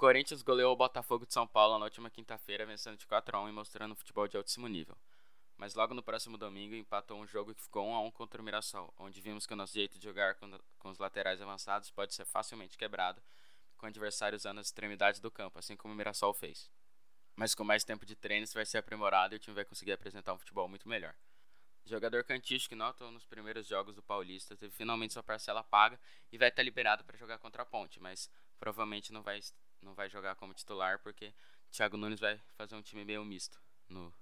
Corinthians goleou o Botafogo de São Paulo na última quinta-feira, vencendo de 4 a 1 e mostrando futebol de altíssimo nível. Mas logo no próximo domingo empatou um jogo que ficou 1 a 1 contra o Mirassol, onde vimos que o nosso jeito de jogar com, os laterais avançados pode ser facilmente quebrado com o adversário usando as extremidades do campo, assim como o Mirassol fez. Mas com mais tempo de treino isso vai ser aprimorado e o time vai conseguir apresentar um futebol muito melhor. O jogador Canticho, que notou nos primeiros jogos do Paulista, teve finalmente sua parcela paga e vai estar liberado para jogar contra a Ponte, mas provavelmente não vai, não vai jogar como titular porque Thiago Nunes vai fazer um time meio misto no,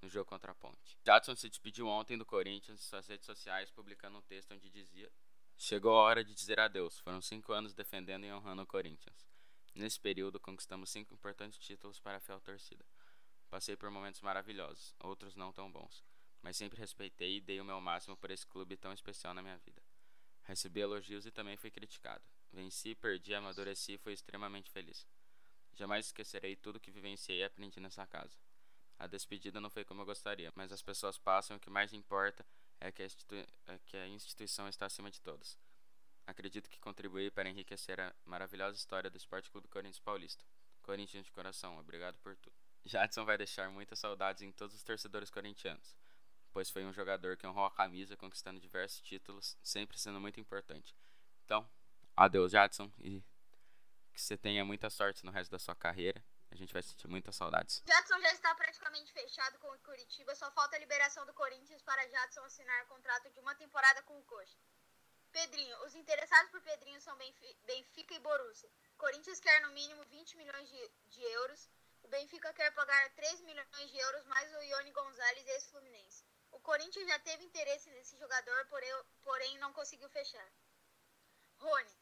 no jogo contra a Ponte. Jadson se despediu ontem do Corinthians em suas redes sociais, publicando um texto onde dizia: Chegou a hora de dizer adeus. Foram cinco anos defendendo e honrando o Corinthians. Nesse período, conquistamos cinco importantes títulos para a fiel torcida. Passei por momentos maravilhosos, outros não tão bons mas sempre respeitei e dei o meu máximo por esse clube tão especial na minha vida. Recebi elogios e também fui criticado. Venci, perdi, amadureci e fui extremamente feliz. Jamais esquecerei tudo que vivenciei e aprendi nessa casa. A despedida não foi como eu gostaria, mas as pessoas passam e o que mais importa é que, é que a instituição está acima de todos. Acredito que contribuí para enriquecer a maravilhosa história do Esporte Clube Corinthians Paulista. Corinthians de coração, obrigado por tudo. Jadson vai deixar muitas saudades em todos os torcedores corintianos pois foi um jogador que honrou a camisa, conquistando diversos títulos, sempre sendo muito importante. Então, adeus, Jadson, e que você tenha muita sorte no resto da sua carreira. A gente vai sentir muitas saudades. Jadson já está praticamente fechado com o Curitiba, só falta a liberação do Corinthians para Jadson assinar contrato de uma temporada com o Coxa. Pedrinho, os interessados por Pedrinho são Benfica e Borussia. Corinthians quer no mínimo 20 milhões de, de euros. O Benfica quer pagar 3 milhões de euros mais o Ione Gonzalez ex-Fluminense. O Corinthians já teve interesse nesse jogador, porém não conseguiu fechar. Rony.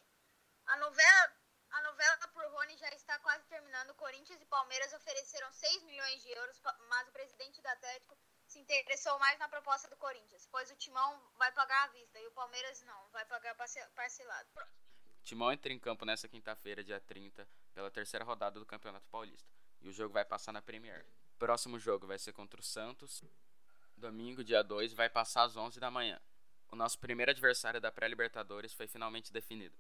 A novela, a novela por Rony já está quase terminando. Corinthians e Palmeiras ofereceram 6 milhões de euros, mas o presidente do Atlético se interessou mais na proposta do Corinthians, pois o Timão vai pagar à vista e o Palmeiras não, vai pagar parcelado. Timão entra em campo nesta quinta-feira, dia 30, pela terceira rodada do Campeonato Paulista. E o jogo vai passar na Premier. Próximo jogo vai ser contra o Santos domingo, dia 2, vai passar às 11 da manhã. O nosso primeiro adversário da pré-Libertadores foi finalmente definido.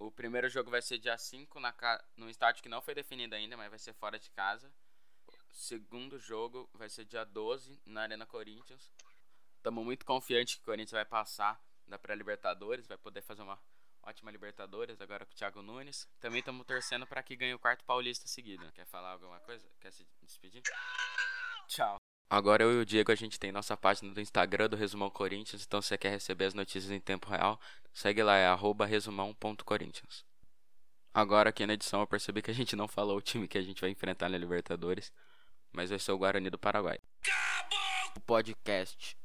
O primeiro jogo vai ser dia 5 na ca... no estádio que não foi definido ainda, mas vai ser fora de casa. O segundo jogo vai ser dia 12 na Arena Corinthians. Estamos muito confiantes que o Corinthians vai passar da pré-Libertadores, vai poder fazer uma ótima Libertadores agora com o Thiago Nunes. Também estamos torcendo para que ganhe o quarto paulista seguido. Quer falar alguma coisa? Quer se despedir? Tchau. Agora eu e o Diego a gente tem nossa página do Instagram do Resumão Corinthians, então se você quer receber as notícias em tempo real, segue lá, é resumão.corinthians. Agora aqui na edição eu percebi que a gente não falou o time que a gente vai enfrentar na Libertadores, mas vai ser o Guarani do Paraguai. O podcast